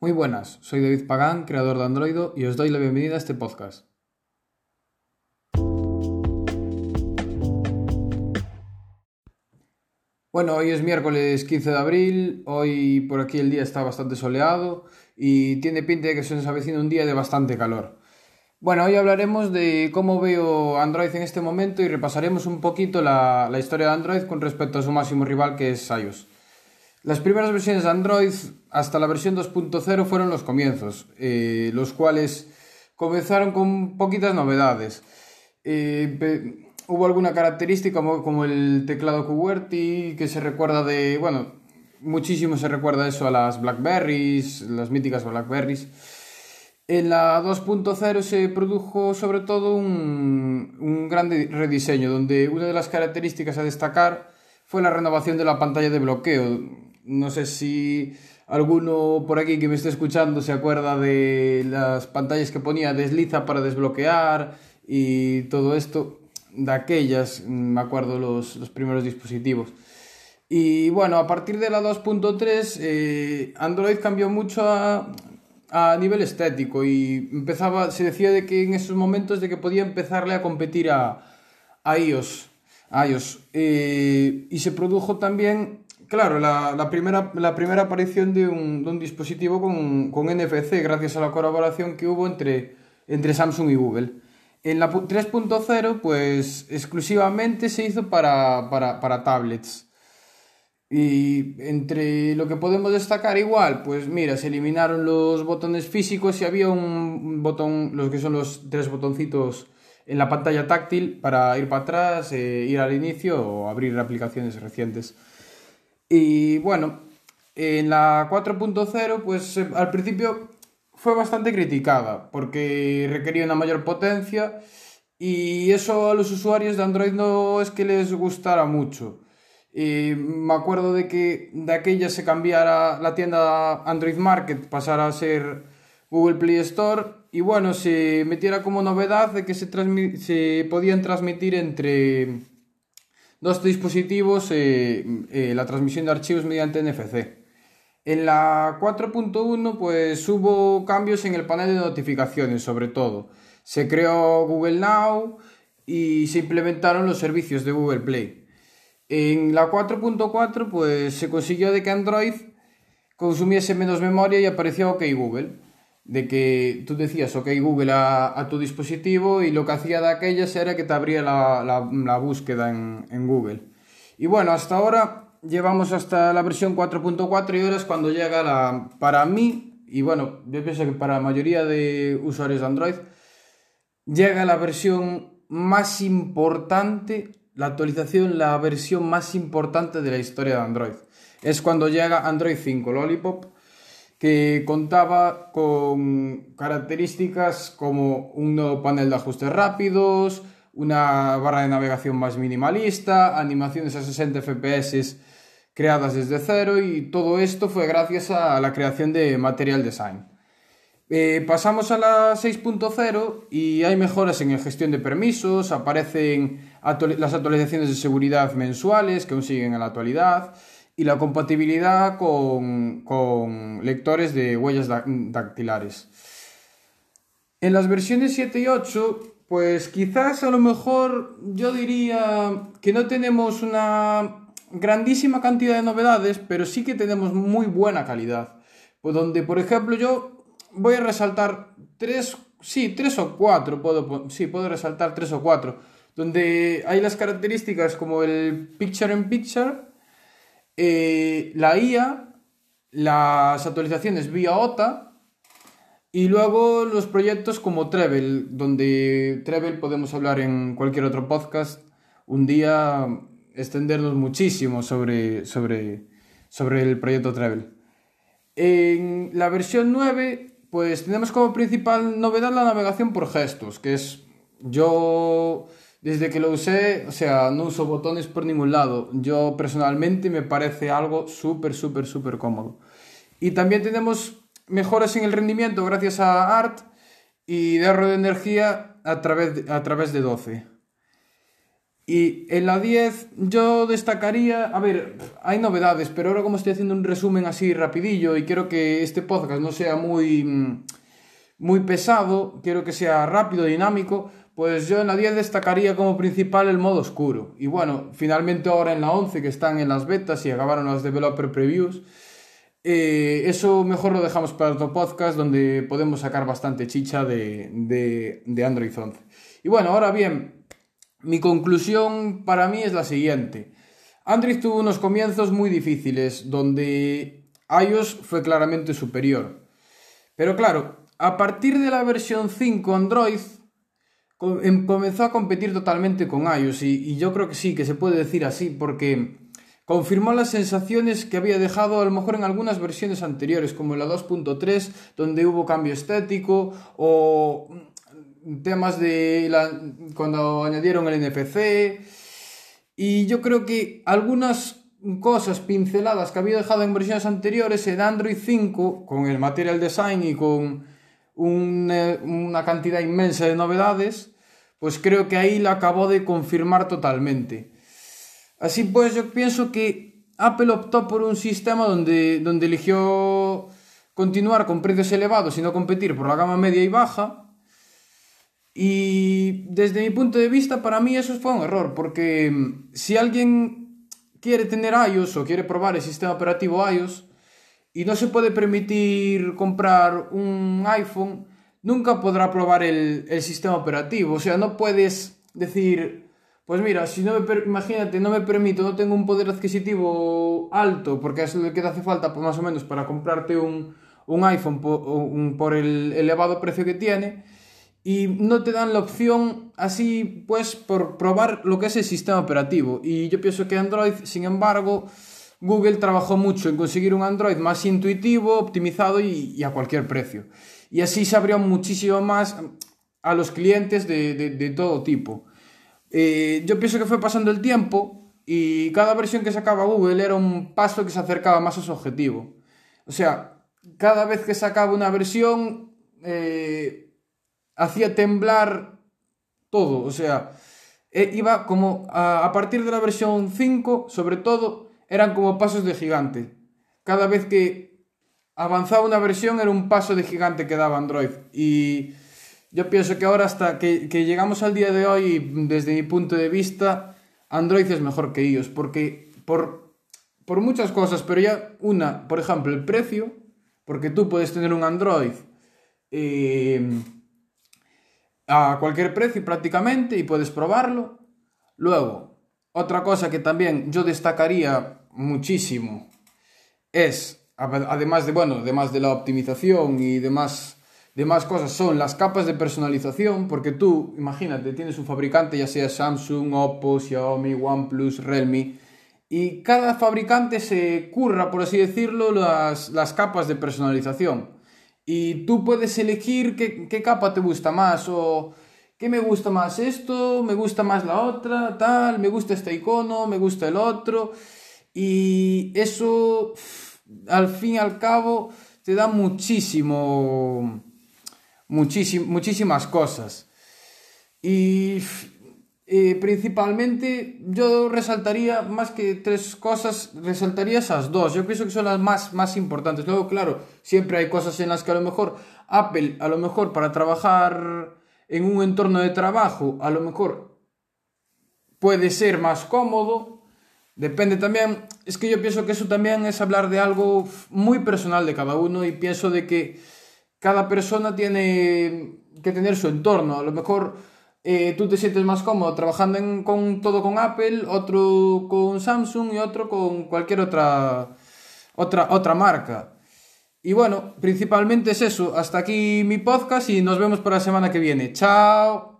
Muy buenas, soy David Pagán, creador de Androido, y os doy la bienvenida a este podcast. Bueno, hoy es miércoles 15 de abril, hoy por aquí el día está bastante soleado y tiene pinta de que se nos avecina un día de bastante calor. Bueno, hoy hablaremos de cómo veo Android en este momento y repasaremos un poquito la, la historia de Android con respecto a su máximo rival que es iOS. Las primeras versiones de Android hasta la versión 2.0 fueron los comienzos, eh, los cuales comenzaron con poquitas novedades. Eh, hubo alguna característica como, como, el teclado QWERTY que se recuerda de, bueno, muchísimo se recuerda eso a las Blackberries, las míticas Blackberries. En la 2.0 se produjo sobre todo un, un gran rediseño, donde una de las características a destacar fue la renovación de la pantalla de bloqueo, no sé si alguno por aquí que me esté escuchando se acuerda de las pantallas que ponía desliza para desbloquear y todo esto. De aquellas, me acuerdo los, los primeros dispositivos. Y bueno, a partir de la 2.3, eh, Android cambió mucho a, a, nivel estético y empezaba, se decía de que en esos momentos de que podía empezarle a competir a, a iOS. A iOS. Eh, y se produjo también Claro, la, la, primera, la primera aparición de un, de un dispositivo con, con, NFC gracias a la colaboración que hubo entre, entre Samsung y Google. En la 3.0, pues exclusivamente se hizo para, para, para, tablets. Y entre lo que podemos destacar igual, pues mira, se eliminaron los botones físicos y había un botón, los que son los tres botoncitos en la pantalla táctil para ir para atrás, eh, ir al inicio o abrir aplicaciones recientes. Y bueno, en la 4.0 pues eh, al principio fue bastante criticada porque requería una mayor potencia y eso a los usuarios de Android no es que les gustara mucho. Y me acuerdo de que de aquella se cambiara la tienda Android Market, pasara a ser Google Play Store y bueno, se metiera como novedad de que se, se podían transmitir entre dos dispositivos eh, eh, la transmisión de archivos mediante NFC. En la 4.1 pues hubo cambios en el panel de notificaciones sobre todo. Se creó Google Now y se implementaron los servicios de Google Play. En la 4.4 pues se consiguió de que Android consumiese menos memoria y apareció OK Google de que tú decías OK Google a, tu dispositivo y lo que hacía de aquellas era que te abría la, la, la búsqueda en, en, Google. Y bueno, hasta ahora llevamos hasta la versión 4.4 y ahora es cuando llega la, para mí, y bueno, yo pienso que para la mayoría de usuarios de Android, llega la versión más importante, la actualización, la versión más importante de la historia de Android. Es cuando llega Android 5 Lollipop que contaba con características como un nuevo panel de ajustes rápidos, una barra de navegación más minimalista, animaciones a 60 FPS creadas desde cero y todo esto fue gracias a la creación de Material Design. Eh, pasamos a la 6.0 y hay mejoras en la gestión de permisos, aparecen las actualizaciones de seguridad mensuales que aún siguen en la actualidad, y la compatibilidad con, con lectores de huellas dactilares. En las versiones 7 y 8, pues quizás a lo mejor yo diría que no tenemos una grandísima cantidad de novedades, pero sí que tenemos muy buena calidad. Pues donde, por ejemplo, yo voy a resaltar tres, sí, tres o cuatro, puedo, sí, puedo resaltar tres o cuatro, donde hay las características como el Picture in Picture, eh, la IA, las actualizaciones vía OTA y luego los proyectos como Treble, donde Treble podemos hablar en cualquier otro podcast, un día extendernos muchísimo sobre, sobre, sobre el proyecto Treble. En la versión 9, pues tenemos como principal novedad la navegación por gestos, que es yo desde que lo usé, o sea, no uso botones por ningún lado. Yo personalmente me parece algo súper, súper, súper cómodo. Y también tenemos mejoras en el rendimiento gracias a ART y de ahorro de energía a través de, a través de 12. Y en la 10 yo destacaría, a ver, hay novedades, pero ahora como estoy haciendo un resumen así rapidillo y quiero que este podcast no sea muy, mm, muy pesado, quiero que sea rápido, dinámico, pues yo en la 10 destacaría como principal el modo oscuro. Y bueno, finalmente ahora en la 11 que están en las betas y acabaron las developer previews, eh, eso mejor lo dejamos para otro podcast donde podemos sacar bastante chicha de, de, de Android 11. Y bueno, ahora bien, mi conclusión para mí es la siguiente. Android tuvo unos comienzos muy difíciles, donde iOS fue claramente superior. Pero claro, a partir de la versión 5 Android em, comenzó a competir totalmente con iOS y, yo creo que sí, que se puede decir así, porque confirmó las sensaciones que había dejado a lo mejor en algunas versiones anteriores, como la 2.3, donde hubo cambio estético, o temas de cuando añadieron el NFC y yo creo que algunas cosas pinceladas que había dejado en versiones anteriores en Android 5 con el Material Design y con una cantidad inmensa de novedades pues creo que ahí la acabó de confirmar totalmente. Así pues yo pienso que Apple optó por un sistema donde, donde eligió continuar con precios elevados y no competir por la gama media y baja. Y desde mi punto de vista, para mí eso fue un error, porque mm, si alguien quiere tener iOS o quiere probar el sistema operativo iOS y no se puede permitir comprar un iPhone, nunca podrá probar el, el sistema operativo. O sea, no puedes decir, pues mira, si no me imagínate, no me permito, no tengo un poder adquisitivo alto, porque es lo que te hace falta pues, más o menos para comprarte un, un iPhone por, por el elevado precio que tiene y no te dan la opción así pues por probar lo que es el sistema operativo. Y yo pienso que Android, sin embargo, Google trabajó mucho en conseguir un Android más intuitivo, optimizado y, a cualquier precio. Y así se abrió muchísimo más a los clientes de, todo tipo. Eh, yo pienso que fue pasando el tiempo y cada versión que sacaba Google era un paso que se acercaba más a su objetivo. O sea, cada vez que sacaba una versión... Eh, hacía temblar todo, o sea, eh, iba como a, partir de la versión 5, sobre todo, eran como pasos de gigante. Cada vez que avanzaba una versión era un paso de gigante que daba Android. Y yo pienso que ahora hasta que, que llegamos al día de hoy, desde mi punto de vista, Android es mejor que iOS, porque por, por muchas cosas, pero ya una, por ejemplo, el precio, porque tú puedes tener un Android. Eh, a cualquier precio prácticamente y puedes probarlo. Luego, otra cosa que también yo destacaría muchísimo es, además de, bueno, además de la optimización y demás, demás cosas, son las capas de personalización, porque tú, imagínate, tienes un fabricante, ya sea Samsung, Oppo, Xiaomi, OnePlus, Realme, y cada fabricante se curra, por así decirlo, las, las capas de personalización. Y tú puedes elegir qué, qué capa te gusta más o qué me gusta más esto, me gusta más la otra, tal, me gusta este icono, me gusta el otro. Y eso, al fin y al cabo, te da muchísimo, muchísimo muchísimas cosas. Y eh, principalmente yo resaltaría más que tres cosas, resaltaría esas dos. Yo pienso que son las más, más importantes. Luego, claro, siempre hay cosas en las que a lo mejor Apple, a lo mejor para trabajar en un entorno de trabajo, a lo mejor puede ser más cómodo. Depende también, es que yo pienso que eso también es hablar de algo muy personal de cada uno y pienso de que cada persona tiene que tener su entorno. A lo mejor eh, tú te sientes más cómodo trabajando con todo con Apple, otro con Samsung y otro con cualquier otra, otra, otra marca. Y bueno, principalmente es eso. Hasta aquí mi podcast y nos vemos para la semana que viene. Chao.